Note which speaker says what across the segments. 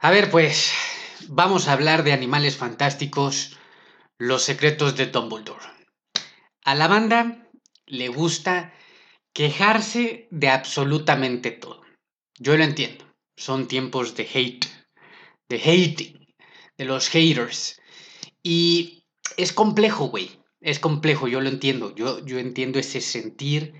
Speaker 1: A ver, pues, vamos a hablar de animales fantásticos, los secretos de Dumbledore. A la banda le gusta quejarse de absolutamente todo. Yo lo entiendo. Son tiempos de hate, de hating, de los haters. Y es complejo, güey. Es complejo, yo lo entiendo. Yo, yo entiendo ese sentir.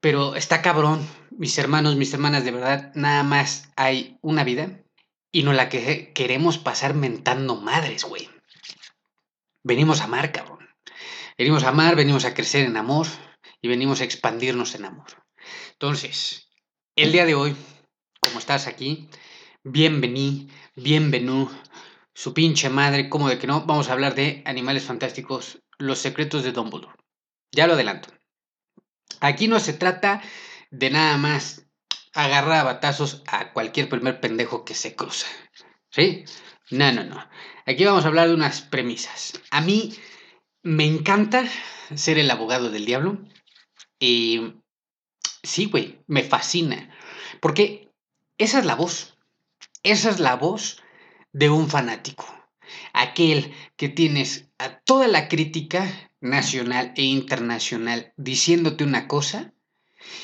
Speaker 1: Pero está cabrón, mis hermanos, mis hermanas, de verdad, nada más hay una vida y no la que queremos pasar mentando madres, güey. Venimos a amar, cabrón. Venimos a amar, venimos a crecer en amor y venimos a expandirnos en amor. Entonces, el día de hoy, como estás aquí, bienvení, bienvenú, su pinche madre, como de que no, vamos a hablar de animales fantásticos, los secretos de Dumbledore. Ya lo adelanto. Aquí no se trata de nada más agarrar a batazos a cualquier primer pendejo que se cruza. ¿Sí? No, no, no. Aquí vamos a hablar de unas premisas. A mí me encanta ser el abogado del diablo. Y sí, güey, me fascina. Porque esa es la voz. Esa es la voz de un fanático. Aquel que tienes a toda la crítica nacional e internacional diciéndote una cosa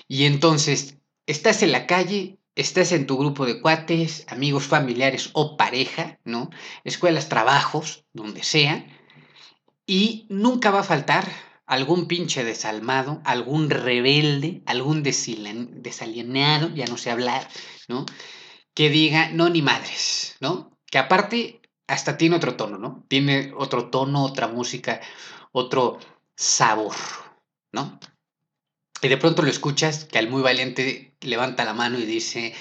Speaker 1: y entonces estás en la calle, estás en tu grupo de cuates, amigos, familiares o pareja, ¿no? Escuelas, trabajos, donde sea, y nunca va a faltar algún pinche desalmado, algún rebelde, algún desalienado, ya no sé hablar, ¿no? Que diga, no, ni madres, ¿no? Que aparte hasta tiene otro tono, ¿no? Tiene otro tono, otra música, otro sabor, ¿no? Y de pronto lo escuchas que al muy valiente levanta la mano y dice,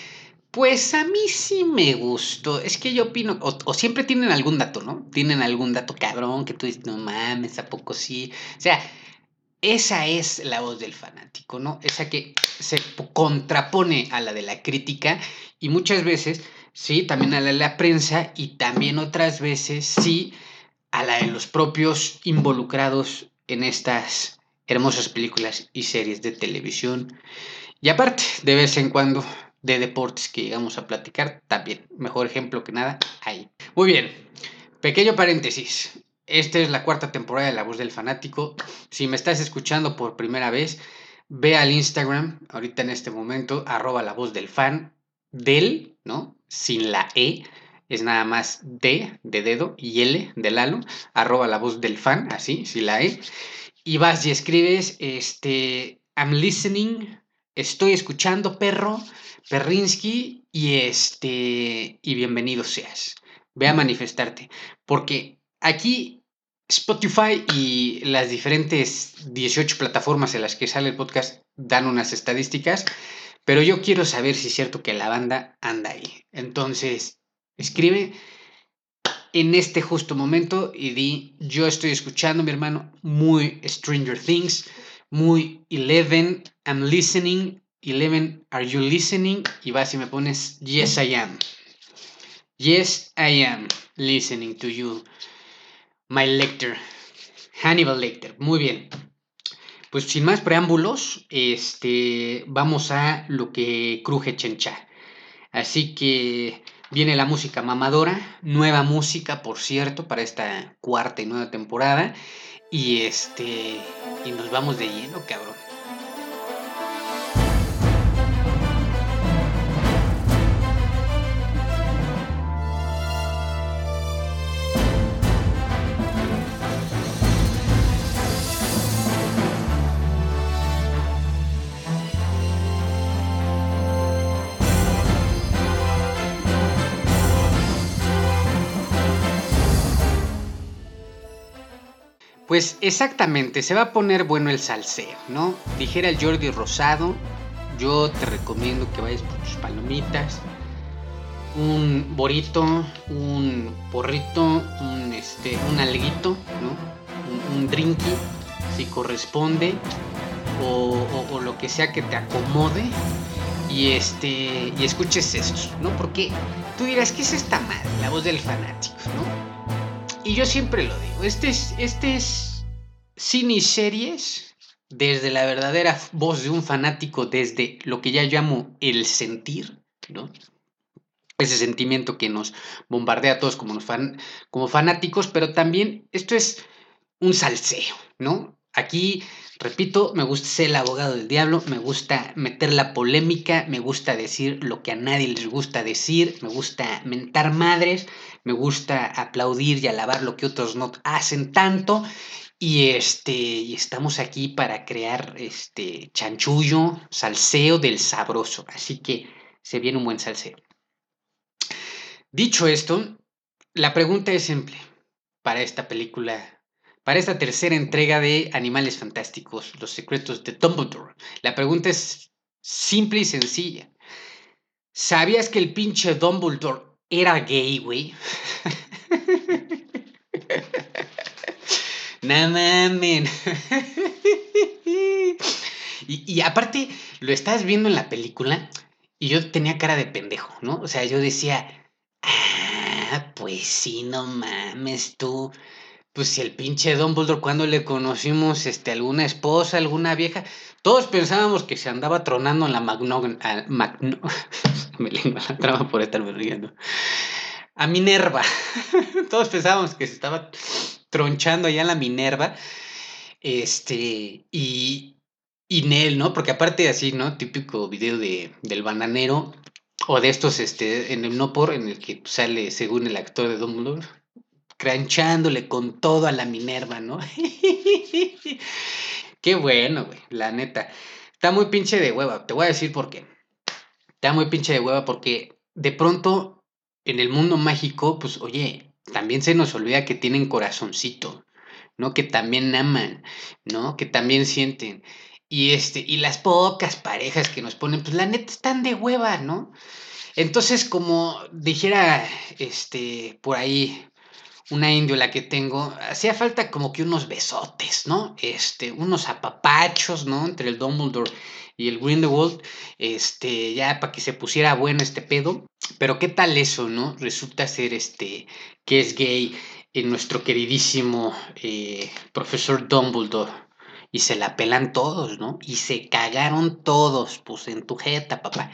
Speaker 1: pues a mí sí me gustó. Es que yo opino, o, siempre tienen algún dato, ¿no? Tienen algún dato cabrón que tú dices, no mames, ¿a poco sí? O sea, esa es la voz del fanático, ¿no? Esa que se contrapone a la de la crítica y muchas veces, sí, también a la de la prensa y también otras veces, sí, a la de los propios involucrados en estas hermosas películas y series de televisión. Y aparte, de vez en cuando, de deportes que llegamos a platicar, también, mejor ejemplo que nada, ahí. Muy bien, pequeño paréntesis. Esta es la cuarta temporada de La Voz del Fanático. Si me estás escuchando por primera vez, ve al Instagram, ahorita en este momento, arroba la voz del fan, del, ¿no? Sin la E, es nada más D de dedo y L de Lalo, arroba la voz del fan, así, si la E, y vas y escribes, este, I'm listening, estoy escuchando, perro, Perrinsky, y este, y bienvenido seas. Ve a manifestarte, porque aquí Spotify y las diferentes 18 plataformas en las que sale el podcast dan unas estadísticas, pero yo quiero saber si es cierto que la banda anda ahí. Entonces, Escribe en este justo momento y di, yo estoy escuchando, mi hermano, muy Stranger Things, muy Eleven, I'm listening, Eleven, are you listening? Y vas y me pones, yes, I am. Yes, I am listening to you, my lector, Hannibal Lecter. Muy bien. Pues sin más preámbulos, este, vamos a lo que cruje chencha. Así que Viene la música mamadora, nueva música, por cierto, para esta cuarta y nueva temporada. Y este. Y nos vamos de lleno, cabrón. Pues exactamente, se va a poner bueno el salseo, ¿no? Dijera el Jordi Rosado, yo te recomiendo que vayas por tus palomitas, un borito, un porrito, un, este, un alguito, ¿no? Un, drinky, si corresponde, o, lo que sea que te acomode, y, este, y escuches esto, ¿no? Porque tú dirás, ¿qué es esta madre? La voz del fanático, ¿no? Y yo siempre lo digo, este es, este es cine y series desde la verdadera voz de un fanático, desde lo que ya llamo el sentir, ¿no? ese sentimiento que nos bombardea a todos como, fan, como fanáticos, pero también esto es un salseo, ¿no? Aquí, repito, me gusta ser el abogado del diablo, me gusta meter la polémica, me gusta decir lo que a nadie les gusta decir, me gusta mentar madres, me gusta aplaudir y alabar lo que otros no hacen tanto. Y este, y estamos aquí para crear este chanchullo, salseo del sabroso. Así que se viene un buen salseo. Dicho esto, la pregunta es simple para esta película, para esta tercera entrega de Animales Fantásticos, Los Secretos de Dumbledore. La pregunta es simple y sencilla. ¿Sabías que el pinche Dumbledore era gay, güey? no mames. y, y aparte, lo estás viendo en la película y yo tenía cara de pendejo, ¿no? O sea, yo decía, Ah, pues sí, no mames tú. Pues si el pinche Dumbledore cuando le conocimos este, alguna esposa, alguna vieja, todos pensábamos que se andaba tronando en la Magno... Me lengua la trama por estarme riendo. A Minerva. todos pensábamos que se estaba tronchando allá en la Minerva. Este, y, y Nel, ¿no? Porque aparte así, ¿no? Típico video de, del bananero o de estos, este, en el no por, en el que sale, según el actor de Dumbledore, cranchándole con todo a la Minerva, ¿no? Qué bueno, güey, la neta. Está muy pinche de hueva, te voy a decir por qué. Está muy pinche de hueva porque de pronto en el mundo mágico, pues oye, también se nos olvida que tienen corazoncito, ¿no? Que también aman, ¿no? Que también sienten. Y, este, y las pocas parejas que nos ponen, pues la neta están de hueva, ¿no? Entonces, como dijera este, por ahí una la que tengo, hacía falta como que unos besotes, ¿no? Este, unos apapachos, ¿no? Entre el Dumbledore y el Grindelwald, este, ya para que se pusiera bueno este pedo. Pero qué tal eso, ¿no? Resulta ser este, que es gay en nuestro queridísimo eh, profesor Dumbledore y se la pelan todos, ¿no? Y se cagaron todos, pues en tu jeta, papá.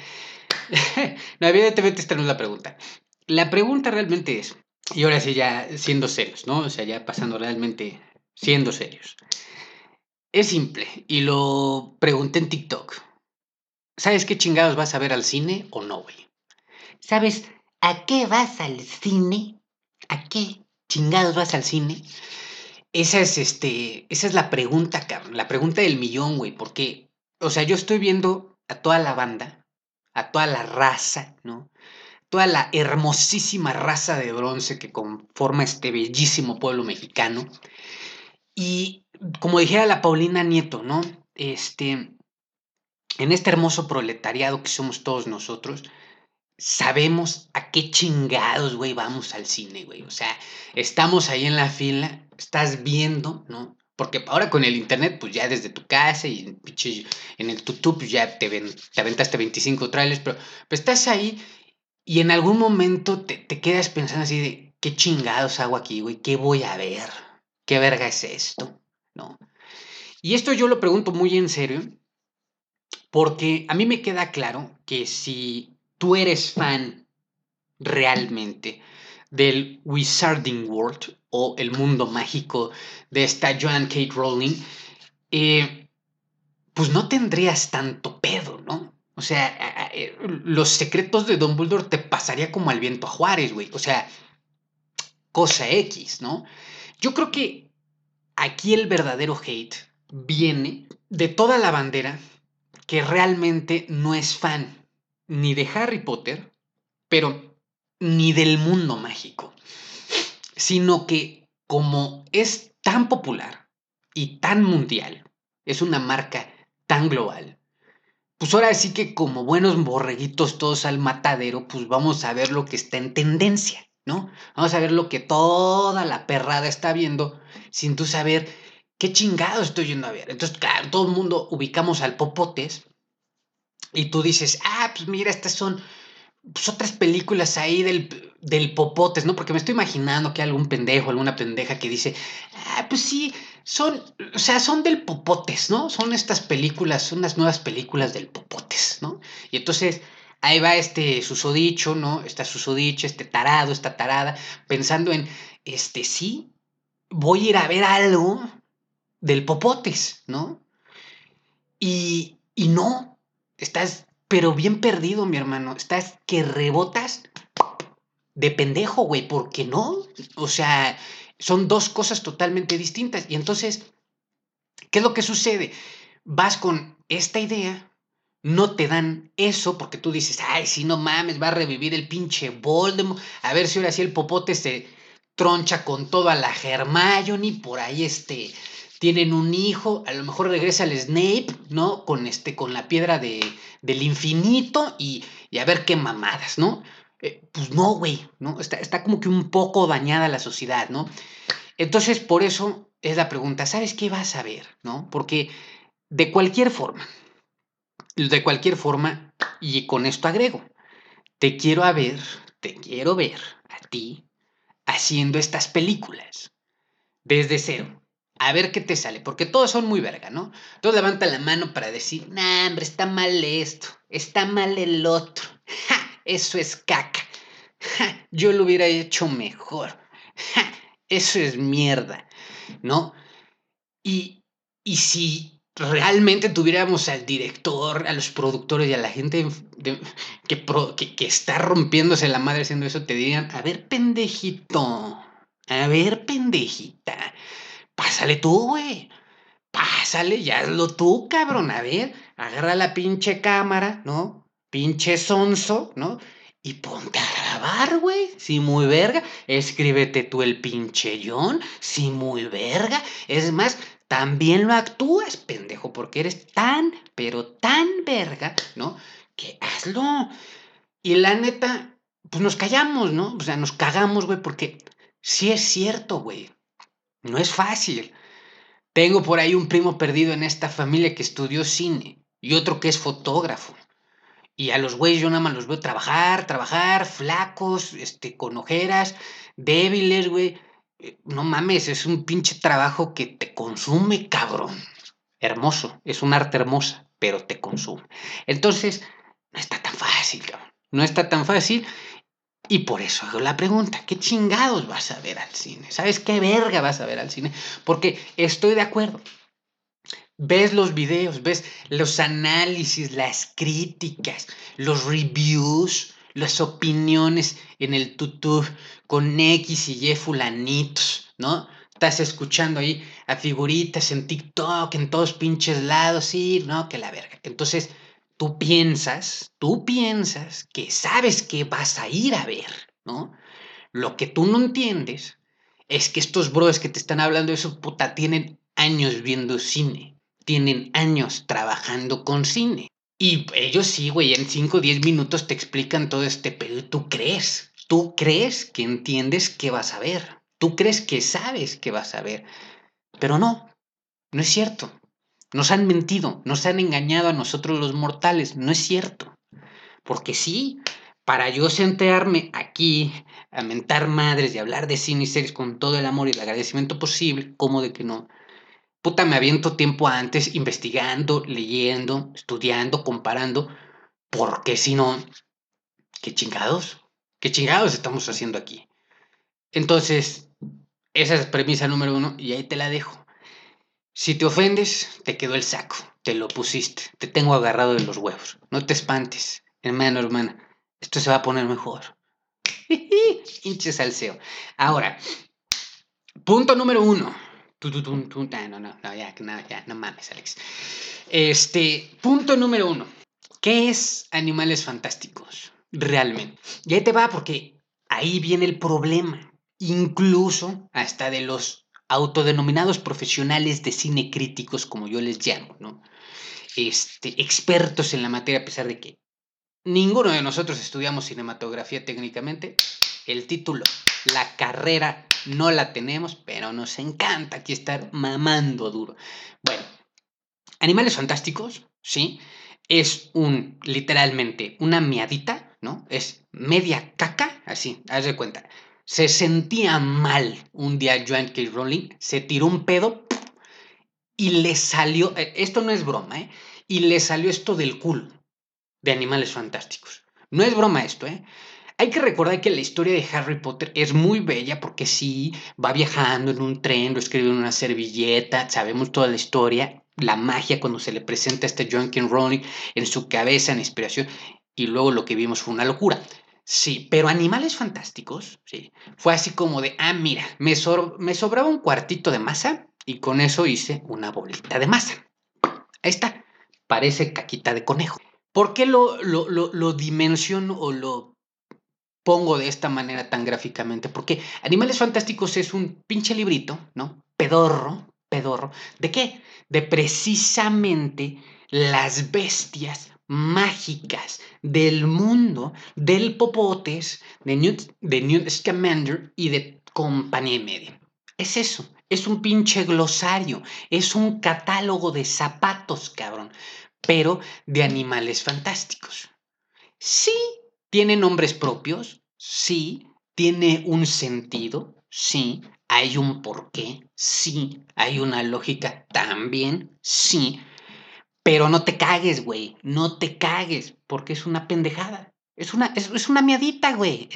Speaker 1: no, evidentemente esta no es la pregunta. La pregunta realmente es, y ahora sí ya siendo serios, ¿no? O sea, ya pasando realmente siendo serios. Es simple, y lo pregunté en TikTok. ¿Sabes qué chingados vas a ver al cine o no, güey? ¿Sabes a qué vas al cine? ¿A qué chingados vas al cine? Esa es, este, esa es la pregunta, cabrón, la pregunta del millón, güey, porque, o sea, yo estoy viendo a toda la banda, a toda la raza, ¿no? Toda la hermosísima raza de bronce que conforma este bellísimo pueblo mexicano. Y como dijera la Paulina Nieto, ¿no? Este, en este hermoso proletariado que somos todos nosotros, sabemos a qué chingados, güey, vamos al cine, güey. O sea, estamos ahí en la fila, estás viendo, ¿no? Porque ahora con el internet, pues ya desde tu casa y en el YouTube pues ya te, ven, te aventaste 25 trailers, pero, estás ahí y en algún momento te, te quedas pensando así de, ¿qué chingados hago aquí, güey? ¿Qué voy a ver? ¿Qué verga es esto? ¿No? Y esto yo lo pregunto muy en serio, porque a mí me queda claro que si tú eres fan realmente del Wizarding World o el mundo mágico de esta Joan Kate Rowling, eh, pues no tendrías tanto pedo. O sea, eh, los secretos de Dumbledore te pasaría como al viento a Juárez, güey. O sea, cosa X, ¿no? Yo creo que aquí el verdadero hate viene de toda la bandera que realmente no es fan ni de Harry Potter, pero ni del mundo mágico, sino que como es tan popular y tan mundial, es una marca tan global, pues ahora sí que como buenos borreguitos todos al matadero, pues vamos a ver lo que está en tendencia, ¿no? Vamos a ver lo que toda la perrada está viendo sin tú saber qué chingado estoy yendo a ver. Entonces, claro, todo el mundo ubicamos al Popotes y tú dices, ah, pues mira, estas son pues, otras películas ahí del, del Popotes, ¿no? Porque me estoy imaginando que hay algún pendejo, alguna pendeja que dice, ah, pues sí, son, o sea, son del Popotes, ¿no? Son estas películas, son las nuevas películas del Popotes, ¿no? Y entonces, ahí va este susodicho, ¿no? Está susodicho, este tarado, esta tarada, pensando en, este, sí, voy a ir a ver algo del popotes, ¿no? Y, y no, estás, pero bien perdido, mi hermano, estás que rebotas de pendejo, güey, ¿por qué no? O sea, son dos cosas totalmente distintas. Y entonces, ¿qué es lo que sucede? Vas con esta idea, no te dan eso porque tú dices, ay, si no mames, va a revivir el pinche Voldemort, a ver si ahora sí el popote se troncha con todo a la Hermione, por ahí este, tienen un hijo, a lo mejor regresa el Snape, ¿no? Con este, con la piedra de, del infinito y, y a ver qué mamadas, ¿no? Eh, pues no, güey, ¿no? Está, está como que un poco dañada la sociedad, ¿no? Entonces, por eso es la pregunta, ¿sabes qué vas a ver, ¿no? Porque de cualquier forma, de cualquier forma, y con esto agrego, te quiero a ver, te quiero ver a ti haciendo estas películas desde cero. A ver qué te sale, porque todos son muy verga, ¿no? Todos levantan la mano para decir, nah, hombre, está mal esto, está mal el otro. ¡Ja! eso es caca. yo lo hubiera hecho mejor. eso es mierda, ¿no? Y, y si realmente tuviéramos al director, a los productores y a la gente que, que, que, está rompiéndose la madre haciendo eso, te dirían, a ver, pendejito, a ver, pendejita, pásale tú, güey. Pásale, ya hazlo tú, cabrón. A ver, agarra la pinche cámara, ¿no? pinche sonso, ¿no? Y ponte a grabar, güey. Sí, muy verga. Escríbete tú el pinche John. Sí, muy verga. Es más, también lo actúas, pendejo, porque eres tan, pero tan verga, ¿no? Que hazlo. Y la neta, pues nos callamos, ¿no? O sea, nos cagamos, güey, porque sí es cierto, güey. No es fácil. Tengo por ahí un primo perdido en esta familia que estudió cine y otro que es fotógrafo. Y a los güeyes yo nada más los veo trabajar, trabajar, flacos, este, con ojeras, débiles, güey. Eh, no mames, es un pinche trabajo que te consume, cabrón. Hermoso, es un arte hermosa, pero te consume. Entonces, no está tan fácil, cabrón. No está tan fácil. Y por eso hago la pregunta, ¿qué chingados vas a ver al cine? ¿Sabes qué verga vas a ver al cine? Porque estoy de acuerdo, ves los videos, ves los análisis, las críticas, los reviews, las opiniones en el YouTube con X y Y fulanitos, ¿no? Estás escuchando ahí a figuritas en TikTok, en todos pinches lados, sí, no, que la verga. Entonces, tú piensas, tú piensas que sabes que vas a ir a ver, ¿no? Lo que tú no entiendes es que estos bros que te están hablando de eso, puta, tienen años viendo cine tienen años trabajando con cine. Y ellos sí, güey, en 5 o 10 minutos te explican todo este pero tú crees, tú crees que entiendes qué vas a ver, tú crees que sabes qué vas a ver, pero no, no es cierto. Nos han mentido, nos han engañado a nosotros los mortales, no es cierto. Porque sí, para yo sentarme aquí a mentar madres y hablar de cine y series con todo el amor y el agradecimiento posible, ¿cómo de que no? puta, me aviento tiempo antes investigando, leyendo, estudiando, comparando, porque si no, qué chingados, qué chingados estamos haciendo aquí. Entonces, esa es premisa número uno y ahí te la dejo. Si te ofendes, te quedó el saco, te lo pusiste, te tengo agarrado de los huevos. No te espantes, hermano, hermana, esto se va a poner mejor. Hinche salseo. Ahora, punto número uno no, no, no, ya, no, ya, no mames, Alex. Este, punto número uno. ¿Qué es Animales Fantásticos? Realmente. Y ahí te va porque ahí viene el problema. Incluso hasta de los autodenominados profesionales de cine críticos, como yo les llamo, ¿no? Este, expertos en la materia, a pesar de que ninguno de nosotros estudiamos cinematografía técnicamente, el título, la carrera no la tenemos, pero nos encanta aquí estar mamando duro. Bueno, Animales Fantásticos, ¿sí? Es un, literalmente, una miadita, ¿no? Es media caca, así, haz de cuenta. Se sentía mal un día Joan K. Rowling, se tiró un pedo y le salió, eh, esto no es broma, ¿eh? Y le salió esto del culo de Animales Fantásticos. No es broma esto, ¿eh? Hay que recordar que la historia de Harry Potter es muy bella porque sí, va viajando en un tren, lo escribe en una servilleta, sabemos toda la historia, la magia cuando se le presenta a este John King Rowling en su cabeza, en inspiración, y luego lo que vimos fue una locura. Sí, pero Animales Fantásticos, sí, fue así como de, ah, mira, me, sobraba un cuartito de masa y con eso hice una bolita de masa. Ahí está, parece caquita de conejo. ¿Por qué lo, lo, lo, lo dimensiono o lo pongo de esta manera tan gráficamente? Porque Animales Fantásticos es un pinche librito, ¿no? Pedorro, pedorro. ¿De qué? De precisamente las bestias mágicas del mundo del Popotes, de Newt, de Newt Scamander y de compañía media. Es eso, es un pinche glosario, es un catálogo de zapatos, cabrón, pero de animales fantásticos. Sí, tiene nombres propios, sí, tiene un sentido, sí, hay un porqué, sí, hay una lógica también, sí, pero no te cagues, güey, no te cagues, porque es una pendejada. Es una, es, una miadita, güey.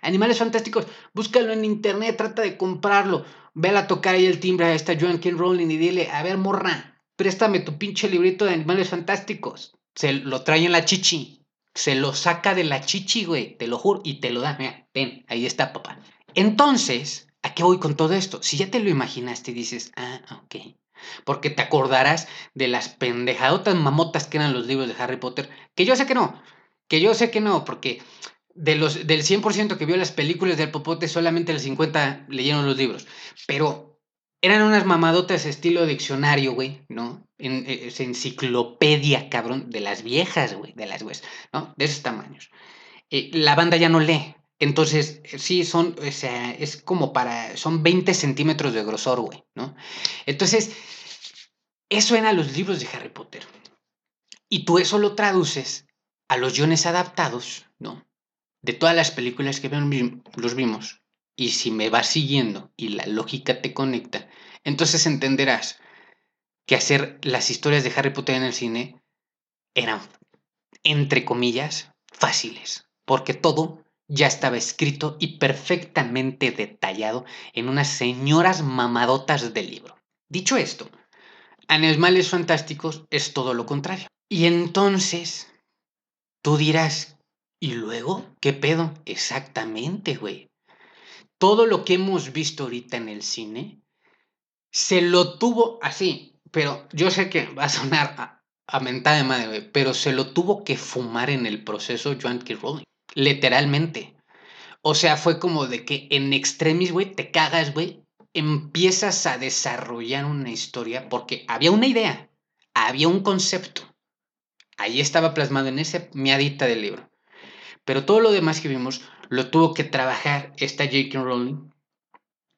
Speaker 1: Animales Fantásticos, búscalo en internet, trata de comprarlo. Ve a tocar ahí el timbre a esta Joan King Rowling y dile, a ver, morra, préstame tu pinche librito de Animales Fantásticos. Se lo trae en la chichi. Se lo saca de la chichi, güey, te lo juro, y te lo da. Mira, ven, ahí está, papá. Entonces, ¿a qué voy con todo esto? Si ya te lo imaginaste y dices, ah, ok. Porque te acordarás de las pendejadotas mamotas que eran los libros de Harry Potter, que yo sé que no, que yo sé que no, porque de los, del 100% que vio las películas del Popote, solamente el 50 leyeron los libros. Pero eran unas mamadotas estilo diccionario, güey, ¿no? En, eh, es enciclopedia, cabrón, de las viejas, güey, de las güeyes, ¿no? De esos tamaños. Eh, la banda ya no lee. Entonces, sí, son, o sea, es como para, son 20 centímetros de grosor, güey, ¿no? Entonces, eso eran los libros de Harry Potter. Y tú eso lo traduces a los guiones adaptados, ¿no? De todas las películas que los vimos, y si me vas siguiendo y la lógica te conecta, entonces entenderás que hacer las historias de Harry Potter en el cine eran, entre comillas, fáciles, porque todo ya estaba escrito y perfectamente detallado en unas señoras mamadotas del libro. Dicho esto, Animales Fantásticos es todo lo contrario. Y entonces Tú dirás, ¿y luego qué pedo? Exactamente, güey. Todo lo que hemos visto ahorita en el cine se lo tuvo así, pero yo sé que va a sonar a, mentada de madre, pero se lo tuvo que fumar en el proceso Joan K. Rowling. Literalmente. O sea, fue como de que en extremis, güey, te cagas, güey, empiezas a desarrollar una historia porque había una idea, había un concepto Ahí estaba plasmado en esa miadita del libro. Pero todo lo demás que vimos lo tuvo que trabajar esta J.K. Rowling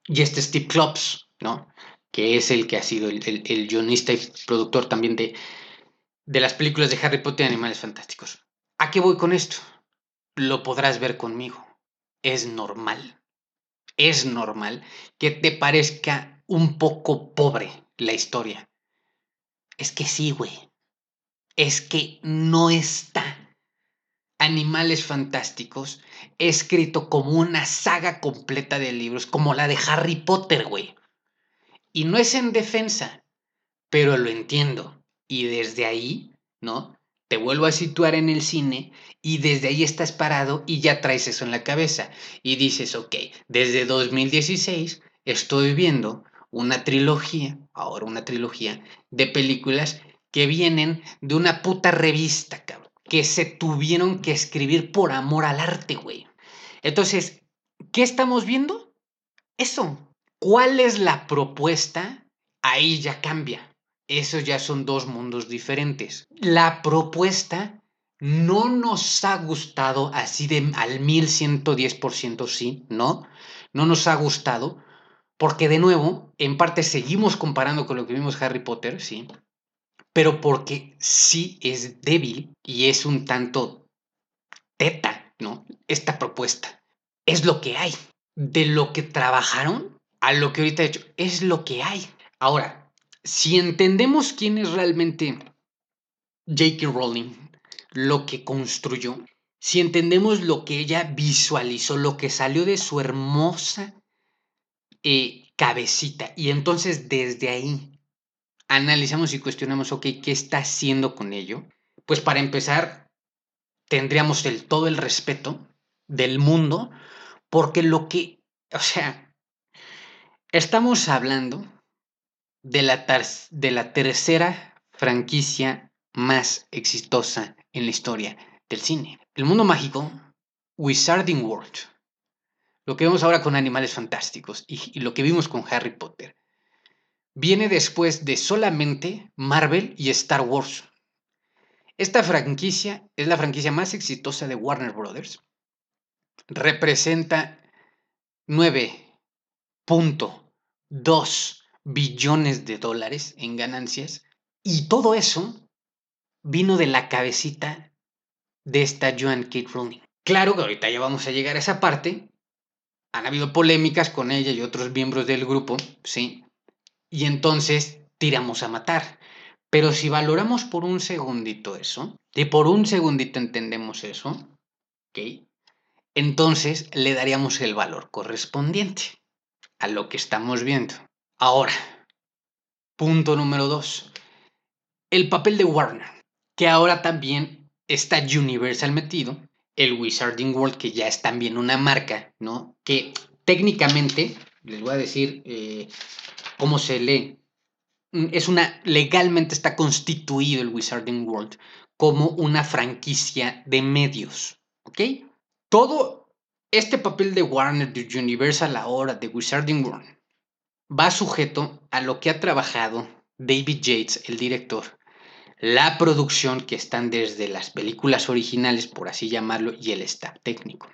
Speaker 1: y este Steve Klops, ¿no? Que es el que ha sido el, el, guionista y productor también de, de las películas de Harry Potter y Animales Fantásticos. ¿A qué voy con esto? Lo podrás ver conmigo. Es normal. Es normal que te parezca un poco pobre la historia. Es que sí, güey es que no está Animales Fantásticos escrito como una saga completa de libros, como la de Harry Potter, güey. Y no es en defensa, pero lo entiendo. Y desde ahí, ¿no? Te vuelvo a situar en el cine y desde ahí estás parado y ya traes eso en la cabeza. Y dices, ok, desde 2016 estoy viendo una trilogía, ahora una trilogía, de películas que vienen de una puta revista, cabrón, que se tuvieron que escribir por amor al arte, güey. Entonces, ¿qué estamos viendo? Eso. ¿Cuál es la propuesta? Ahí ya cambia. Esos ya son dos mundos diferentes. La propuesta no nos ha gustado así de al 1110%, sí, ¿no? No nos ha gustado porque de nuevo, en parte seguimos comparando con lo que vimos Harry Potter, sí, pero porque sí es débil y es un tanto teta, ¿no? Esta propuesta. Es lo que hay. De lo que trabajaron a lo que ahorita he hecho, es lo que hay. Ahora, si entendemos quién es realmente J.K. Rowling, lo que construyó, si entendemos lo que ella visualizó, lo que salió de su hermosa eh, cabecita. Y entonces desde ahí analizamos y cuestionamos, ok, ¿qué está haciendo con ello? Pues para empezar, tendríamos el, todo el respeto del mundo, porque lo que, o sea, estamos hablando de la, de la tercera franquicia más exitosa en la historia del cine. El mundo mágico, Wizarding World. Lo que vemos ahora con Animales Fantásticos y, y lo que vimos con Harry Potter. Viene después de solamente Marvel y Star Wars. Esta franquicia es la franquicia más exitosa de Warner Brothers. Representa 9.2 billones de dólares en ganancias y todo eso vino de la cabecita de esta Joan Kate Rowling. Claro que ahorita ya vamos a llegar a esa parte. Han habido polémicas con ella y otros miembros del grupo, ¿sí? Y entonces tiramos a matar. Pero si valoramos por un segundito eso, y por un segundito entendemos eso, ¿ok? Entonces le daríamos el valor correspondiente a lo que estamos viendo. Ahora, punto número dos. El papel de Warner, que ahora también está Universal metido, el Wizarding World, que ya es también una marca, ¿no? Que técnicamente, les voy a decir eh, cómo se lee Mm, es una, legalmente está constituido el Wizarding World como una franquicia de medios, ¿ok? Todo este papel de Warner, de Universal ahora, de Wizarding World, va sujeto a lo que ha trabajado David Yates, el director, la producción que están desde las películas originales, por así llamarlo, y el staff técnico.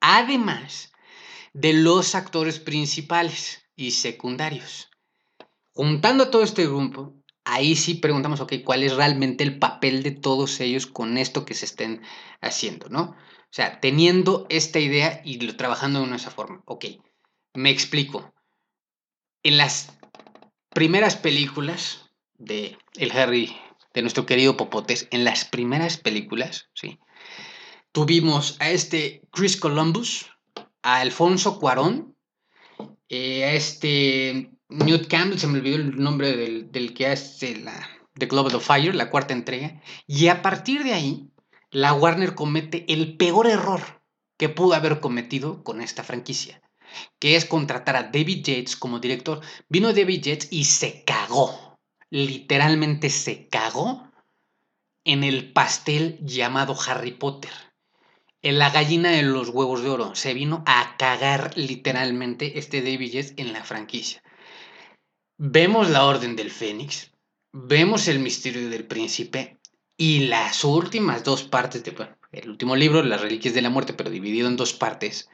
Speaker 1: Además de los actores principales y secundarios. Juntando todo este grupo, ahí sí preguntamos, ok, ¿cuál es realmente el papel de todos ellos con esto que se estén haciendo, ¿no? O sea, teniendo esta idea y trabajando de esa forma. Ok, me explico. En las primeras películas de el Harry, de nuestro querido Popotes, en las primeras películas, sí, tuvimos a este Chris Columbus, a Alfonso Cuarón, eh, a este Newt Campbell, se me olvidó el nombre del, que hace la The Globe of Fire, la cuarta entrega. Y a partir de ahí, la Warner comete el peor error que pudo haber cometido con esta franquicia, que es contratar a David Yates como director. Vino David Yates y se cagó, literalmente se cagó en el pastel llamado Harry Potter. En la gallina de los huevos de oro. Se vino a cagar literalmente este David Yates en la franquicia. Vemos la Orden del Fénix, vemos el misterio del príncipe y las últimas dos partes de, el último libro, Las Reliquias de la Muerte, pero dividido en dos partes.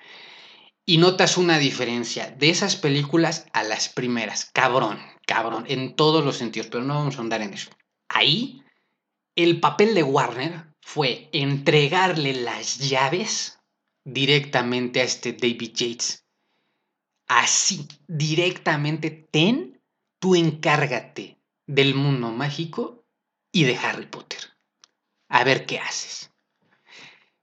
Speaker 1: Y notas una diferencia de esas películas a las primeras. Cabrón, cabrón, en todos los sentidos, pero no vamos a andar en eso. Ahí, el papel de Warner fue entregarle las llaves directamente a este David Yates. Así, directamente, ten tú encárgate del mundo mágico y de Harry Potter. A ver qué haces.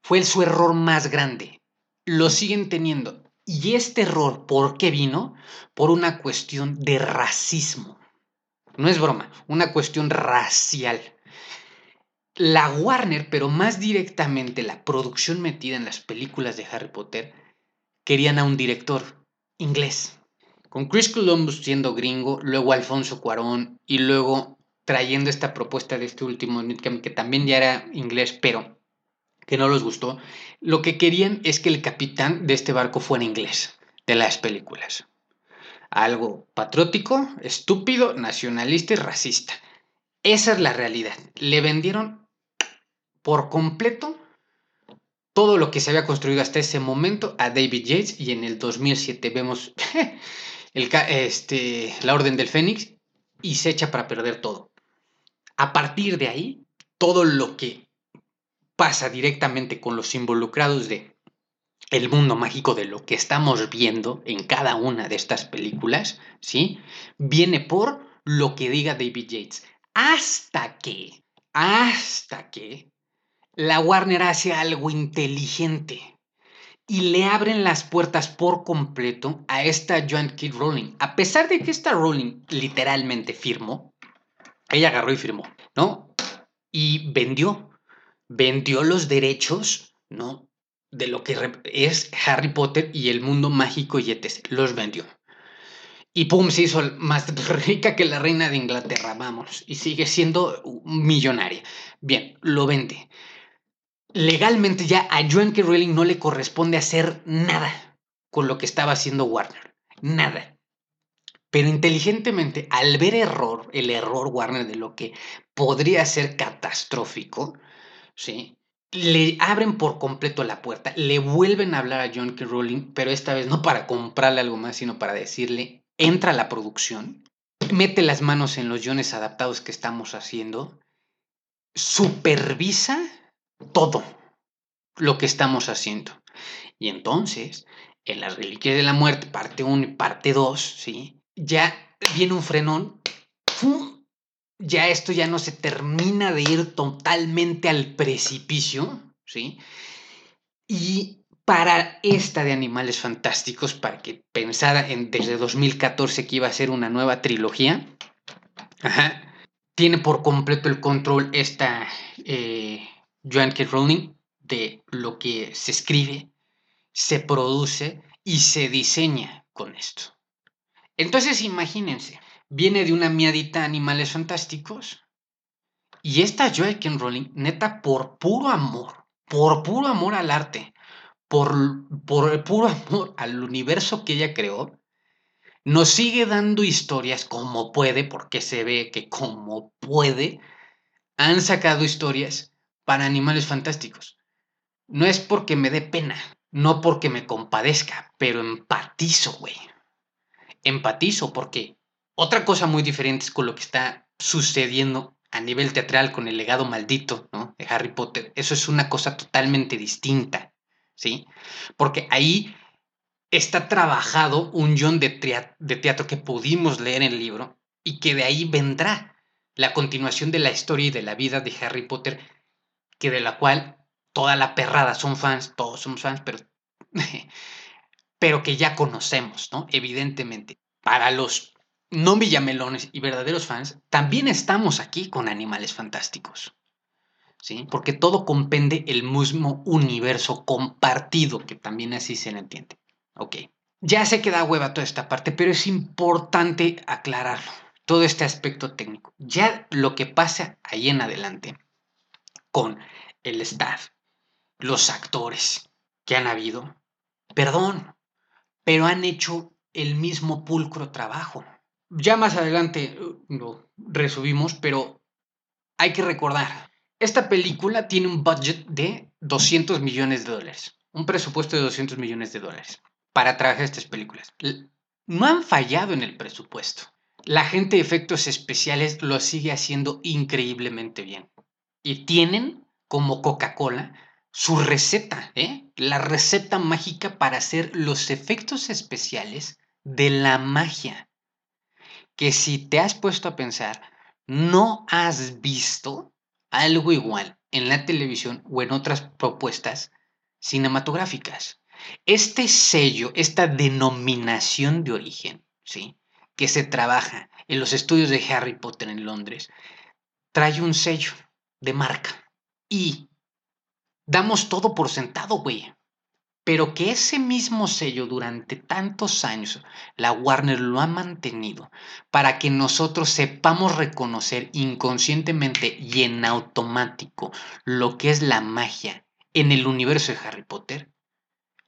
Speaker 1: Fue su error más grande. Lo siguen teniendo. Y este error, ¿por qué vino? Por una cuestión de racismo. No es broma, una cuestión racial. La Warner, pero más directamente la producción metida en las películas de Harry Potter, querían a un director inglés con Chris Columbus siendo gringo, luego Alfonso Cuarón y luego trayendo esta propuesta de este último que también ya era inglés, pero que no les gustó, lo que querían es que el capitán de este barco fuera inglés, de las películas. Algo patriótico, estúpido, nacionalista y racista. Esa es la realidad. Le vendieron por completo todo lo que se había construido hasta ese momento a David Yates y en el 2007 vemos el, este, la Orden del Fénix y se echa para perder todo. A partir de ahí, todo lo que pasa directamente con los involucrados de el mundo mágico de lo que estamos viendo en cada una de estas películas, ¿sí? Viene por lo que diga David Yates. Hasta que, hasta que la Warner hace algo inteligente y le abren las puertas por completo a esta Joan Kid Rowling. A pesar de que esta Rowling literalmente firmó, ella agarró y firmó, ¿no? Y vendió, vendió los derechos, ¿no? De lo que es Harry Potter y el mundo mágico y etc. Los vendió. Y pum, se hizo más rica que la reina de Inglaterra, vamos. Y sigue siendo millonaria. Bien, lo vende. Legalmente ya a Joan K. Rowling no le corresponde hacer nada con lo que estaba haciendo Warner. Nada. Pero inteligentemente, al ver error, el error Warner de lo que podría ser catastrófico, ¿sí? le abren por completo la puerta, le vuelven a hablar a John K. Rowling, pero esta vez no para comprarle algo más, sino para decirle, entra a la producción, mete las manos en los guiones adaptados que estamos haciendo, supervisa todo lo que estamos haciendo. Y entonces, en las Reliquias de la Muerte, parte 1 y parte 2, ¿sí? Ya viene un frenón, ya esto ya no se termina de ir totalmente al precipicio, ¿sí? Y para esta de Animales Fantásticos, para que pensara en desde 2014 que iba a ser una nueva trilogía, tiene por completo el control esta eh, Joan K. Rowling de lo que se escribe, se produce y se diseña con esto. Entonces imagínense, viene de una miadita Animales Fantásticos y esta K. Rowling, neta, por puro amor, por puro amor al arte, por, por puro amor al universo que ella creó, nos sigue dando historias como puede, porque se ve que como puede, han sacado historias para animales fantásticos. No es porque me dé pena, no porque me compadezca, pero empatizo, güey. Empatizo porque otra cosa muy diferente es con lo que está sucediendo a nivel teatral con el legado maldito ¿no? de Harry Potter. Eso es una cosa totalmente distinta. ¿sí? Porque ahí está trabajado un guion de, teatro que pudimos leer en el libro y que de ahí vendrá la continuación de la historia y de la vida de Harry Potter, que de la cual toda la perrada son fans, todos somos fans, pero, pero que ya conocemos, ¿no? Evidentemente. Para los no villamelones y verdaderos fans, también estamos aquí con animales fantásticos. Porque todo compende el mismo universo compartido, que también así se entiende. Ok. Ya sé que da hueva toda esta parte, pero es importante aclararlo, todo este aspecto técnico. Ya lo que pasa ahí en adelante con el staff, los actores que han habido, perdón, pero han hecho el mismo pulcro trabajo. Ya más adelante uh, lo resubimos, pero hay que recordar, esta película tiene un budget de 200 millones de dólares, un presupuesto de 200 millones de dólares para trabajar estas películas. No han fallado en el presupuesto. La gente de efectos especiales lo sigue haciendo increíblemente bien. Y tienen como Coca-Cola su receta, ¿eh? la receta mágica para hacer los efectos especiales de la magia. Que si te has puesto a pensar, no has visto algo igual en la televisión o en otras propuestas cinematográficas. Este sello, esta denominación de origen, ¿sí? que se trabaja en los estudios de Harry Potter en Londres, trae un sello de marca. Y damos todo por sentado, güey pero que ese mismo sello durante tantos años la Warner lo ha mantenido para que nosotros sepamos reconocer inconscientemente y en automático lo que es la magia en el universo de Harry Potter,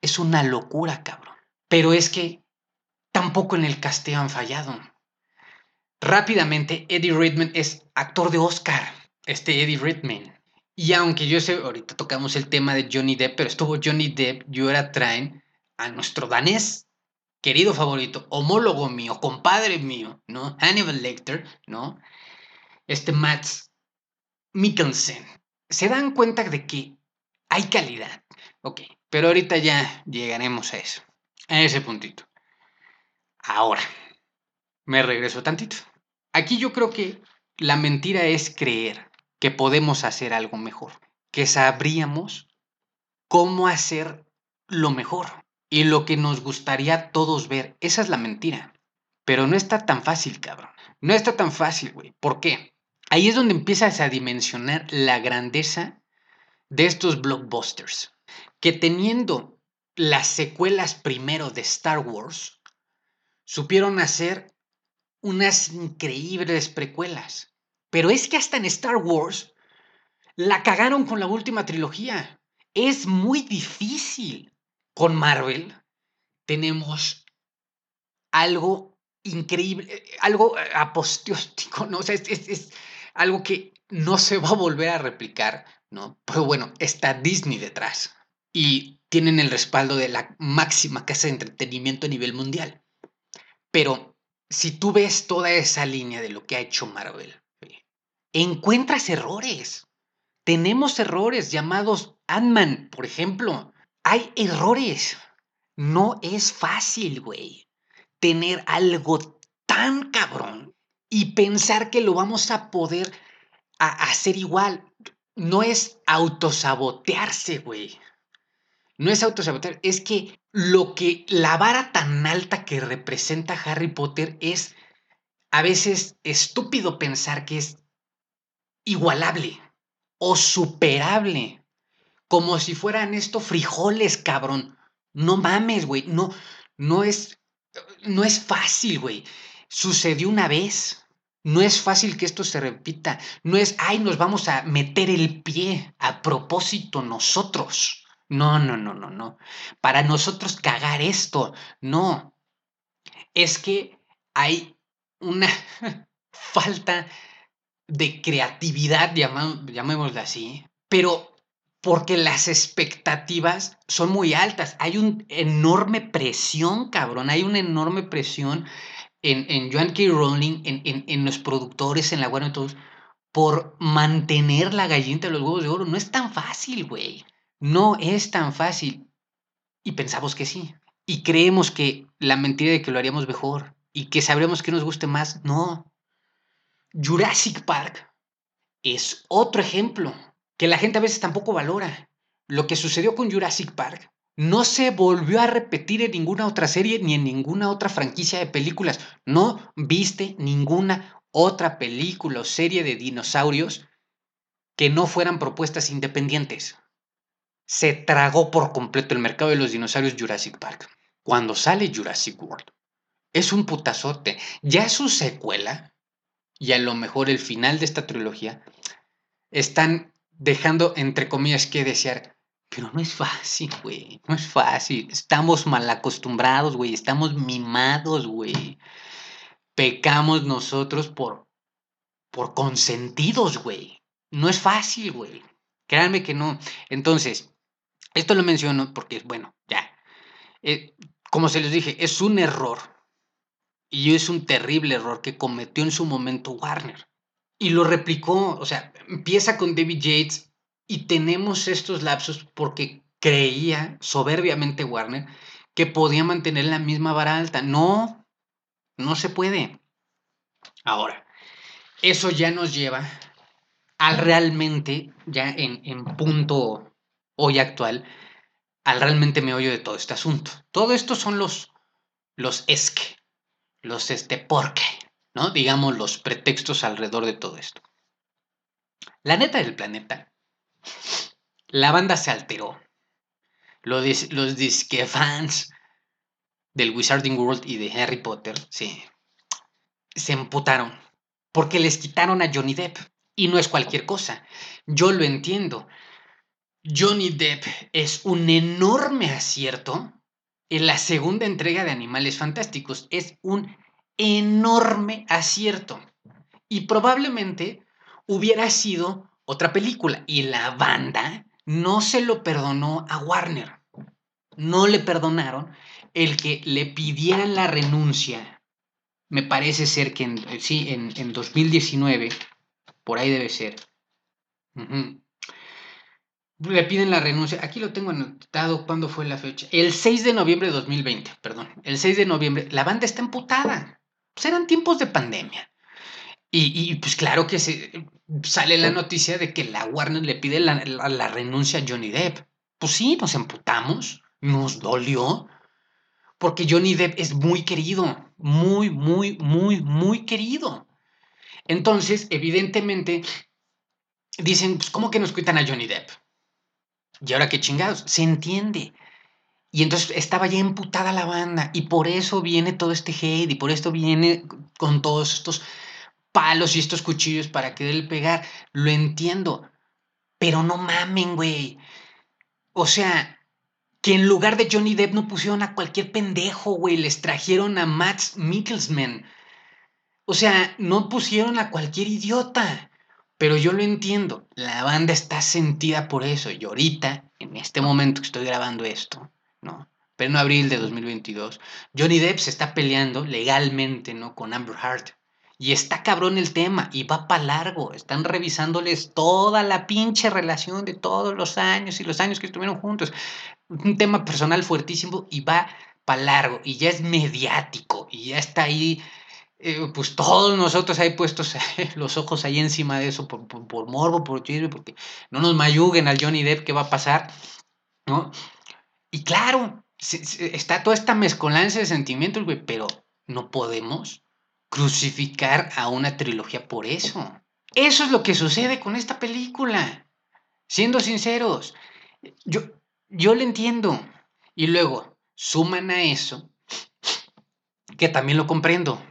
Speaker 1: es una locura, cabrón. Pero es que tampoco en el casteo han fallado. Rápidamente, Eddie Redmayne es actor de Oscar. Este Eddie Redmayne. Y aunque yo sé, ahorita tocamos el tema de Johnny Depp, pero estuvo Johnny Depp y ahora traen a nuestro danés querido favorito, homólogo mío, compadre mío, ¿no? Hannibal Lecter, ¿no? Este Max Mikkelsen. Se dan cuenta de que hay calidad. Ok, pero ahorita ya llegaremos a eso, a ese puntito. Ahora, me regreso tantito. Aquí yo creo que la mentira es creer que podemos hacer algo mejor, que sabríamos cómo hacer lo mejor y lo que nos gustaría a todos ver. Esa es la mentira. Pero no está tan fácil, cabrón. No está tan fácil, güey. ¿Por qué? Ahí es donde empiezas a dimensionar la grandeza de estos blockbusters. Que teniendo las secuelas primero de Star Wars, supieron hacer unas increíbles precuelas. Pero es que hasta en Star Wars la cagaron con la última trilogía. Es muy difícil. Con Marvel tenemos algo increíble, algo eh, apostióstico, ¿no? O sea, es, algo que no se va a volver a replicar, ¿no? Pero bueno, está Disney detrás y tienen el respaldo de la máxima casa de entretenimiento a nivel mundial. Pero si tú ves toda esa línea de lo que ha hecho Marvel, encuentras errores. Tenemos errores llamados Ant-Man, por ejemplo. Hay errores. No es fácil, güey, tener algo tan cabrón y pensar que lo vamos a poder hacer igual. No es autosabotearse, güey. No es autosabotear, es que lo que la vara tan alta que representa Harry Potter es a veces estúpido pensar que es igualable o superable. Como si fueran estos frijoles, cabrón. No mames, güey. No, no es, no es fácil, güey. Sucedió una vez. No es fácil que esto se repita. No es, ay, nos vamos a meter el pie a propósito nosotros. No, no, no, no, no. Para nosotros cagar esto, no. Es que hay una falta de creatividad, llamémosla así, pero porque las expectativas son muy altas. Hay una enorme presión, cabrón. Hay una enorme presión en, en Joan K. Rowling, en, en, los productores, en la guardia, todos, por mantener la gallina de los huevos de oro. No es tan fácil, güey. No es tan fácil. Y pensamos que sí. Y creemos que la mentira de que lo haríamos mejor y que sabremos que nos guste más, no. Jurassic Park es otro ejemplo que la gente a veces tampoco valora. Lo que sucedió con Jurassic Park no se volvió a repetir en ninguna otra serie ni en ninguna otra franquicia de películas. No viste ninguna otra película o serie de dinosaurios que no fueran propuestas independientes se tragó por completo el mercado de los dinosaurios Jurassic Park. Cuando sale Jurassic World, es un putazote. Ya su secuela, y a lo mejor el final de esta trilogía, están dejando, entre comillas, que desear. Pero no es fácil, güey. No es fácil. Estamos mal acostumbrados, güey. Estamos mimados, güey. Pecamos nosotros por, por consentidos, güey. No es fácil, güey. Créanme que no. Entonces, esto lo menciono porque, bueno, ya. Eh, como se les dije, es un error. Y es un terrible error que cometió en su momento Warner. Y lo replicó, o sea, empieza con David Yates y tenemos estos lapsos porque creía soberbiamente Warner que podía mantener la misma vara alta. No, no se puede. Ahora, eso ya nos lleva al realmente, ya en, en punto hoy actual al realmente meollo de todo este asunto. Todo esto son los, los es que, los este por qué, ¿no? Digamos los pretextos alrededor de todo esto. La neta del planeta, la banda se alteró. Los, los disque fans del Wizarding World y de Harry Potter, sí, se emputaron porque les quitaron a Johnny Depp. Y no es cualquier cosa. Yo lo entiendo. Johnny Depp es un enorme acierto en la segunda entrega de Animales Fantásticos. Es un enorme acierto. Y probablemente hubiera sido otra película. Y la banda no se lo perdonó a Warner. No le perdonaron el que le pidieran la renuncia. Me parece ser que en, sí, en, 2019, por ahí debe ser le piden la renuncia. Aquí lo tengo anotado cuándo fue la fecha. El 6 de noviembre de 2020, perdón. El 6 de noviembre. La banda está emputada. Pues eran tiempos de pandemia. Y, pues claro que se, sale la noticia de que la Warner le pide la, la renuncia a Johnny Depp. Pues sí, nos emputamos, nos dolió, porque Johnny Depp es muy querido, muy, muy, muy, muy querido. Entonces, evidentemente, dicen, pues, ¿cómo que nos quitan a Johnny Depp? Y ahora qué chingados, se entiende. Y entonces estaba ya emputada la banda y por eso viene todo este hate y por esto viene con todos estos palos y estos cuchillos para quererle pegar. Lo entiendo, pero no mamen, güey. O sea, que en lugar de Johnny Depp no pusieron a cualquier pendejo, güey. Les trajeron a Max Mikkelsen. O sea, no pusieron a cualquier idiota. Pero yo lo entiendo. La banda está sentida por eso. Y ahorita, en este momento que estoy grabando esto, ¿no? Pero en abril de 2022, Johnny Depp se está peleando legalmente, ¿no? Con Amber Heard. Y está cabrón el tema y va para largo. Están revisándoles toda la pinche relación de todos los años y los años que estuvieron juntos. Un tema personal fuertísimo y va para largo. Y ya es mediático y ya está ahí. Eh, pues todos nosotros ahí puestos los ojos ahí encima de eso por, por, morbo, por chisme, porque no nos mayuguen al Johnny Depp qué va a pasar, ¿no? Y claro, está toda esta mezcolanza de sentimientos, güey, pero no podemos crucificar a una trilogía por eso. Eso es lo que sucede con esta película. Siendo sinceros, yo, yo le entiendo. Y luego, suman a eso, que también lo comprendo,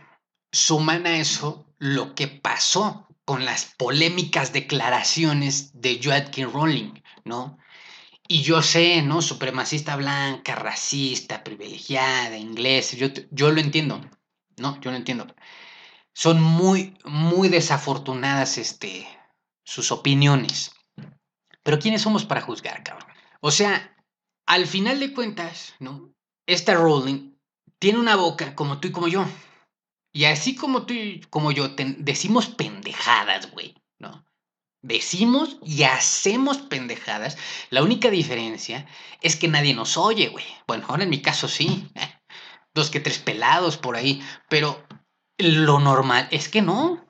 Speaker 1: suman a eso lo que pasó con las polémicas declaraciones de Joaquin Rowling, ¿no? Y yo sé, ¿no? Supremacista blanca, racista, privilegiada, inglés, yo, yo lo entiendo, ¿no? Yo lo entiendo. Son muy, muy desafortunadas este, sus opiniones. Pero ¿quiénes somos para juzgar, cabrón? O sea, al final de cuentas, ¿no? Esta Rowling tiene una boca como tú y como yo. Y así como tú y como yo decimos pendejadas, güey, ¿no? Decimos y hacemos pendejadas. La única diferencia es que nadie nos oye, güey. Bueno, ahora en mi caso sí. ¿eh? Dos que tres pelados por ahí. Pero lo normal es que no,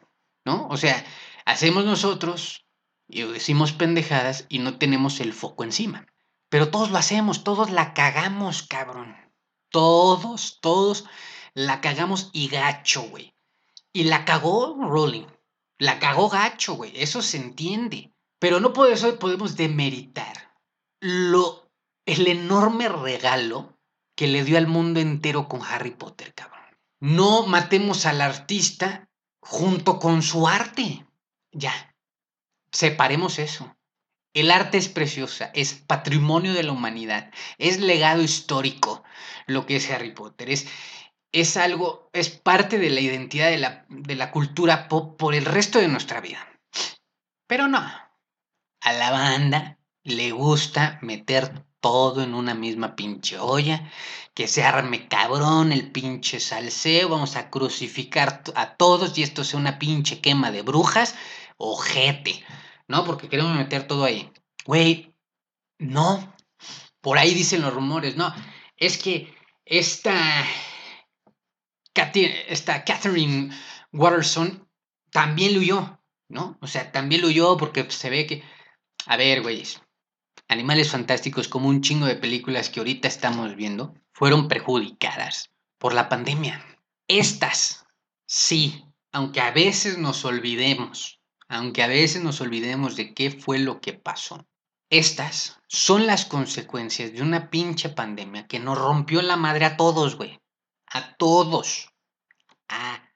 Speaker 1: ¿no? O sea, hacemos nosotros y decimos pendejadas y no tenemos el foco encima. Pero todos lo hacemos, todos la cagamos, cabrón. Todos, todos la cagamos y gacho, güey. Y la cagó Rolling. La cagó gacho, güey. Eso se entiende. Pero no por eso podemos demeritar lo, el enorme regalo que le dio al mundo entero con Harry Potter, cabrón. No matemos al artista junto con su arte. Ya. Separemos eso. El arte es preciosa, es patrimonio de la humanidad, es legado histórico lo que es Harry Potter, es, es algo, es parte de la identidad de la, de la cultura pop por el resto de nuestra vida. Pero no, a la banda le gusta meter todo en una misma pinche olla, que se arme cabrón el pinche salseo, vamos a crucificar a todos y esto sea una pinche quema de brujas, ojete, ¿no? Porque queremos meter todo ahí. Güey, no, por ahí dicen los rumores, no, es que esta esta Catherine Watterson también lo huyó, ¿no? O sea, también lo huyó porque se ve que... A ver, güeyes, Animales Fantásticos, como un chingo de películas que ahorita estamos viendo, fueron perjudicadas por la pandemia. Estas, sí, aunque a veces nos olvidemos, aunque a veces nos olvidemos de qué fue lo que pasó. Estas son las consecuencias de una pinche pandemia que nos rompió la madre a todos, güey a todos, a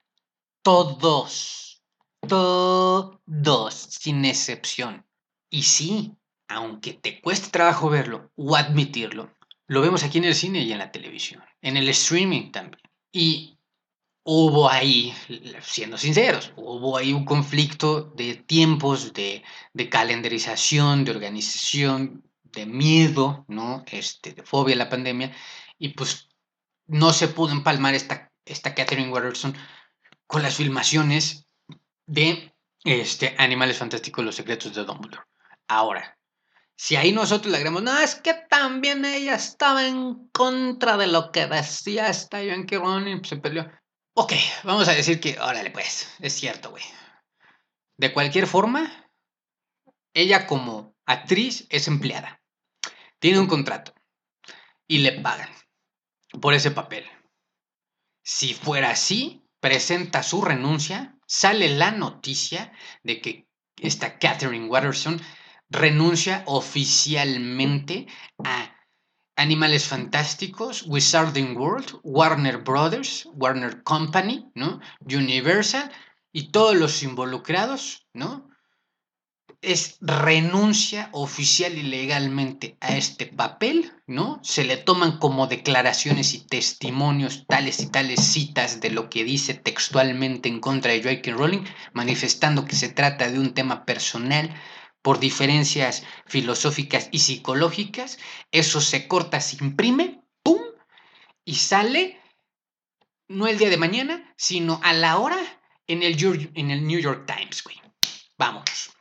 Speaker 1: todos, todos, sin excepción. Y sí, aunque te cueste trabajo verlo o admitirlo, lo vemos aquí en el cine y en la televisión, en el streaming también. Y hubo ahí, siendo sinceros, hubo ahí un conflicto de tiempos, de, de calendarización, de organización, de miedo, ¿no? Este, de fobia a la pandemia. Y pues no se pudo empalmar esta, esta Catherine Watterson con las filmaciones de este, Animales Fantásticos, Los Secretos de Dumbledore. Ahora, si ahí nosotros le agregamos, no, es que también ella estaba en contra de lo que decía esta Yankee Rowling, se peleó. Ok, vamos a decir que, órale pues, es cierto, güey. De cualquier forma, ella como actriz es empleada. Tiene un contrato y le pagan por ese papel. Si fuera así, presenta su renuncia, sale la noticia de que esta Catherine Watterson renuncia oficialmente a Animales Fantásticos, Wizarding World, Warner Brothers, Warner Company, ¿no? Universal y todos los involucrados, ¿no? Es renuncia oficial y legalmente a este papel, ¿no? Se le toman como declaraciones y testimonios tales y tales citas de lo que dice textualmente en contra de J.K. Rowling, manifestando que se trata de un tema personal por diferencias filosóficas y psicológicas. Eso se corta, se imprime, ¡pum! Y sale no el día de mañana, sino a la hora en el, en el New York Times, güey. Vámonos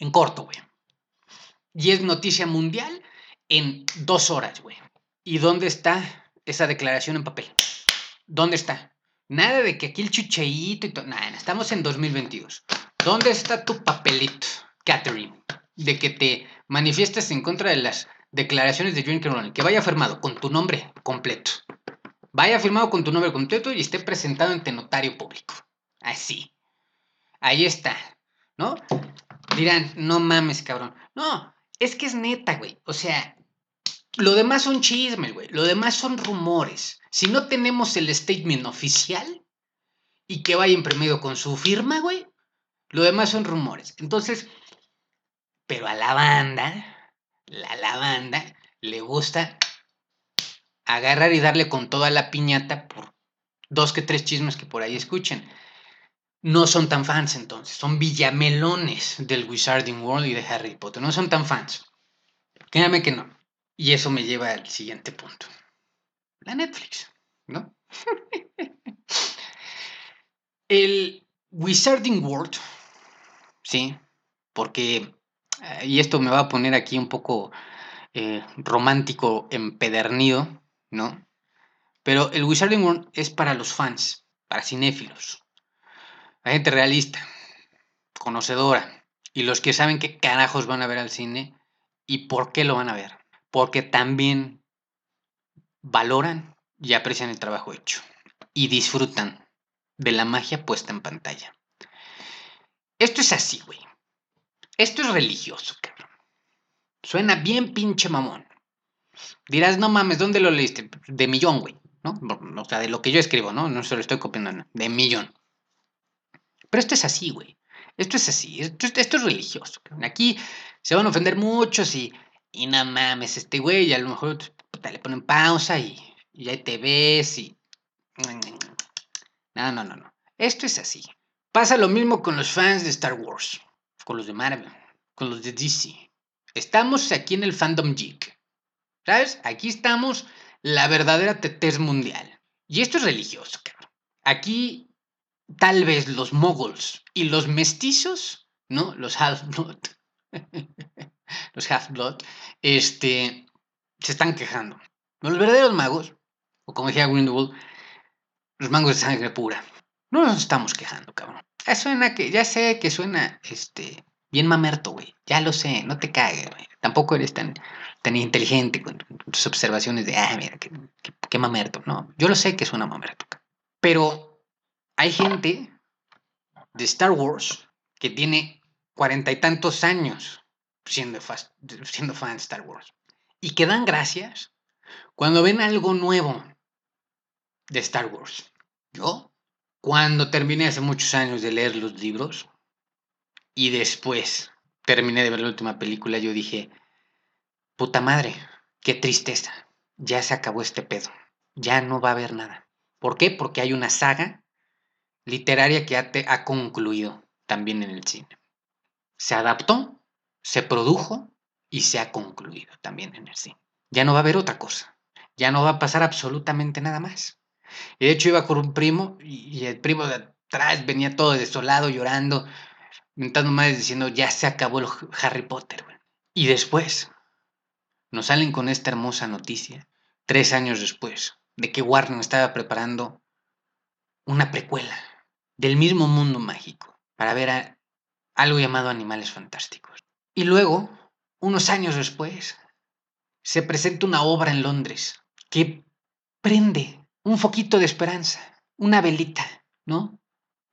Speaker 1: en corto, güey. Y es noticia mundial en dos horas, güey. ¿Y dónde está esa declaración en papel? ¿Dónde está? Nada de que aquí el chucheíto y todo. Nada, estamos en 2022. ¿Dónde está tu papelito, Catherine? De que te manifiestes en contra de las declaraciones de John Rowling. Que vaya firmado con tu nombre completo. Vaya firmado con tu nombre completo y esté presentado ante notario público. Así. Ahí está. ¿No? Dirán, no mames, cabrón. No, es que es neta, güey. O sea, lo demás son chismes, güey. Lo demás son rumores. Si no tenemos el statement oficial y que vaya imprimido con su firma, güey, lo demás son rumores. Entonces, pero a la banda, a la banda le gusta agarrar y darle con toda la piñata por dos que tres chismes que por ahí escuchen no son tan fans entonces, son villamelones del Wizarding World y de Harry Potter, no son tan fans. Créame que no. Y eso me lleva al siguiente punto. La Netflix, ¿no? El Wizarding World, sí, porque, eh, y esto me va a poner aquí un poco eh, romántico, empedernido, ¿no? Pero el Wizarding World es para los fans, para cinéfilos, hay gente realista, conocedora, y los que saben qué carajos van a ver al cine y por qué lo van a ver. Porque también valoran y aprecian el trabajo hecho y disfrutan de la magia puesta en pantalla. Esto es así, güey. Esto es religioso, cabrón. Suena bien pinche mamón. Dirás, no mames, ¿dónde lo leíste? De millón, güey, ¿no? O sea, de lo que yo escribo, ¿no? No se lo estoy copiando, de millón. Pero esto es así, güey. Esto es así. Esto, es religioso. Aquí se van a ofender muchos y, y no mames, este güey, a lo mejor le ponen pausa y, y ahí te ves y... No, no, no, no. Esto es así. Pasa lo mismo con los fans de Star Wars, con los de Marvel, con los de DC. Estamos aquí en el fandom geek. ¿Sabes? Aquí estamos la verdadera tetez mundial. Y esto es religioso, cabrón. Aquí tal vez los moguls y los mestizos, ¿no? Los half-blood, los half-blood, este, se están quejando. Los verdaderos magos, o como decía Grindelwald, los mangos de sangre pura, no nos estamos quejando, cabrón. Ya suena que, ya sé que suena, este, bien mamerto, güey. Ya lo sé, no te cagues, güey. Tampoco eres tan, tan inteligente con tus observaciones de, ah, mira, qué, qué mamerto. No, yo lo sé que suena mamerto. Pero hay gente de Star Wars que tiene cuarenta y tantos años siendo, siendo fan de Star Wars y que dan gracias cuando ven algo nuevo de Star Wars. Yo, cuando terminé hace muchos años de leer los libros y después terminé de ver la última película, yo dije, puta madre, qué tristeza, ya se acabó este pedo, ya no va a haber nada. ¿Por qué? Porque hay una saga literaria que ha, ha concluido también en el cine. Se adaptó, se produjo y se ha concluido también en el cine. Ya no va a haber otra cosa. Ya no va a pasar absolutamente nada más. Y de hecho iba con un primo y, el primo de atrás venía todo desolado, llorando, mentando más diciendo, ya se acabó el Harry Potter. Y después nos salen con esta hermosa noticia, tres años después, de que Warner estaba preparando una precuela del mismo mundo mágico para ver algo llamado Animales Fantásticos. Y luego, unos años después, se presenta una obra en Londres que prende un foquito de esperanza, una velita, ¿no?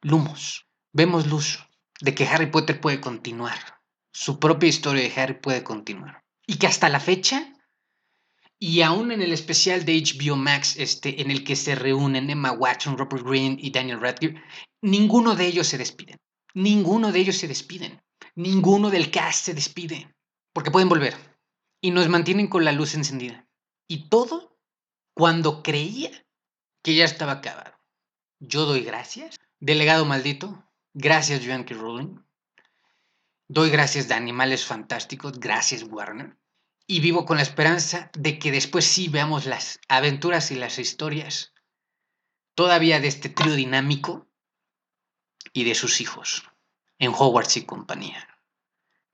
Speaker 1: Lumos. Vemos luz de que Harry Potter puede continuar. Su propia historia de Harry puede continuar. Y que hasta la fecha, y aún en el especial de HBO Max, este, en el que se reúnen Emma Watson, Robert Greene y Daniel Radcliffe, ninguno de ellos se despiden. Ninguno de ellos se despiden. Ninguno del cast se despide. Porque pueden volver. Y nos mantienen con la luz encendida. Y todo cuando creía que ya estaba acabado. Yo doy gracias. Delegado maldito. Gracias, Joan K. Rowling. Doy gracias de Animales Fantásticos. Gracias, Warner. Y vivo con la esperanza de que después sí veamos las aventuras y las historias todavía de este trío dinámico y de sus hijos en Hogwarts y compañía.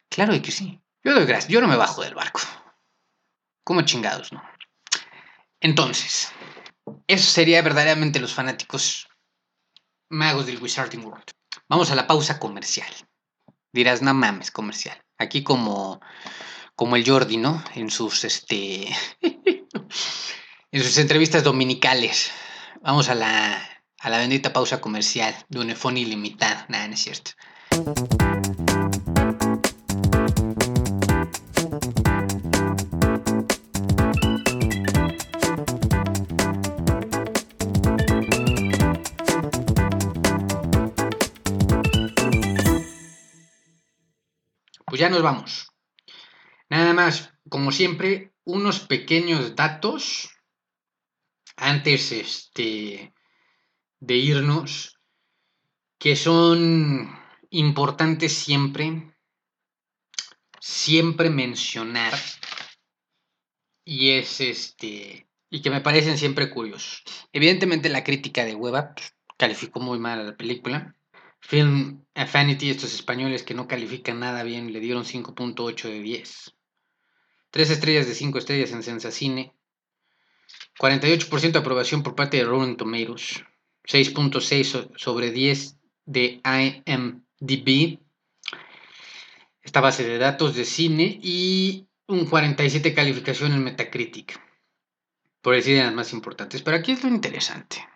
Speaker 1: Claro que sí. Yo doy gracias. Yo no me bajo del barco. Como chingados, ¿no? Entonces, eso sería verdaderamente los fanáticos magos del Wizarding World. Vamos a la pausa comercial. Dirás, no mames, comercial. Aquí como, como el Jordi, ¿no? En sus, este, en sus entrevistas dominicales. Vamos a la, a la bendita pausa comercial de un iPhone ilimitado. Nada, no es cierto. Pues ya nos vamos. Nada más, como siempre, unos pequeños datos antes este, de irnos que son importantes siempre, siempre mencionar y es este y que me parecen siempre curiosos. Evidentemente la crítica de Hueva pues, calificó muy mal a la película. Film Affinity, estos españoles que no califican nada bien, le dieron 5.8 de 10. 3 estrellas de 5 estrellas en Sensacine. 48% de aprobación por parte de Rotten Tomatoes. 6.6 sobre 10 de IMDb. Esta base de datos de cine y un 47 calificación en Metacritic. Por decir las más importantes. Pero aquí es lo interesante.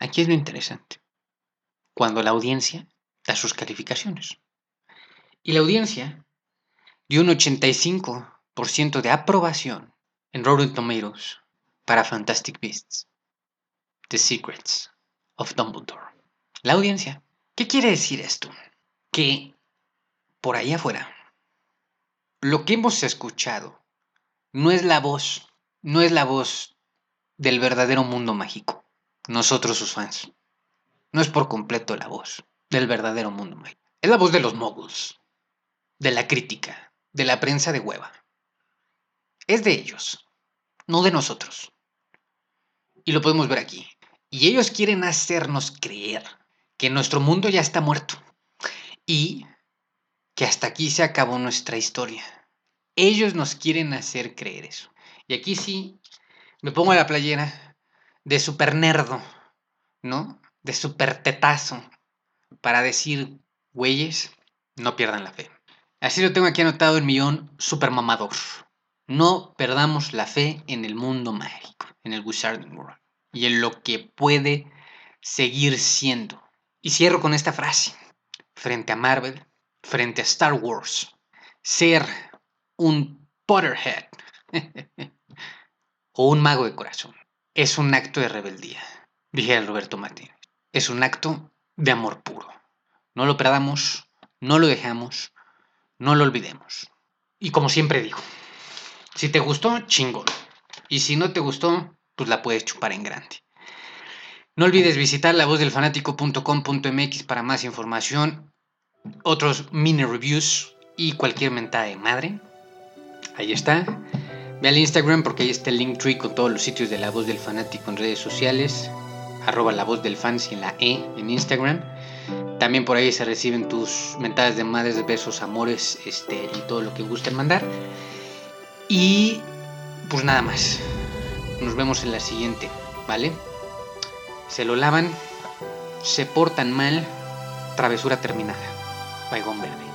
Speaker 1: Aquí es lo interesante cuando la audiencia da sus calificaciones. Y la audiencia dio un 85% de aprobación en Rotten Tomatoes para Fantastic Beasts, The Secrets of Dumbledore. La audiencia. ¿Qué quiere decir esto? Que por ahí afuera, lo que hemos escuchado no es la voz, no es la voz del verdadero mundo mágico, nosotros sus fans no es por completo la voz del verdadero mundo mágico. Es la voz de los moguls, de la crítica, de la prensa de hueva. Es de ellos, no de nosotros. Y lo podemos ver aquí. Y ellos quieren hacernos creer que nuestro mundo ya está muerto y que hasta aquí se acabó nuestra historia. Ellos nos quieren hacer creer eso. Y aquí sí me pongo la playera de super nerdo, ¿no? de super tetazo para decir, güeyes, no pierdan la fe. Así lo tengo aquí anotado en millón super mamador. No perdamos la fe en el mundo mágico, en el Wizarding World y en lo que puede seguir siendo. Y cierro con esta frase. Frente a Marvel, frente a Star Wars, ser un Potterhead o un mago de corazón es un acto de rebeldía, dije Roberto Martínez es un acto de amor puro. No lo perdamos, no lo dejamos, no lo olvidemos. Y como siempre digo, si te gustó, chingón. Y si no te gustó, pues la puedes chupar en grande. No olvides visitar lavozdelfanático.com.mx para más información, otros mini reviews y cualquier mentada de madre. Ahí está. Ve al Instagram porque ahí está el link tree con todos los sitios de La Voz del Fanático en redes sociales arroba la voz del fan sin la E en Instagram. También por ahí se reciben tus mentadas de madres, besos, amores este, y todo lo que gusten mandar. Y pues nada más. Nos vemos en la siguiente, ¿vale? Se lo lavan, se portan mal, travesura terminada. Baigón Verde.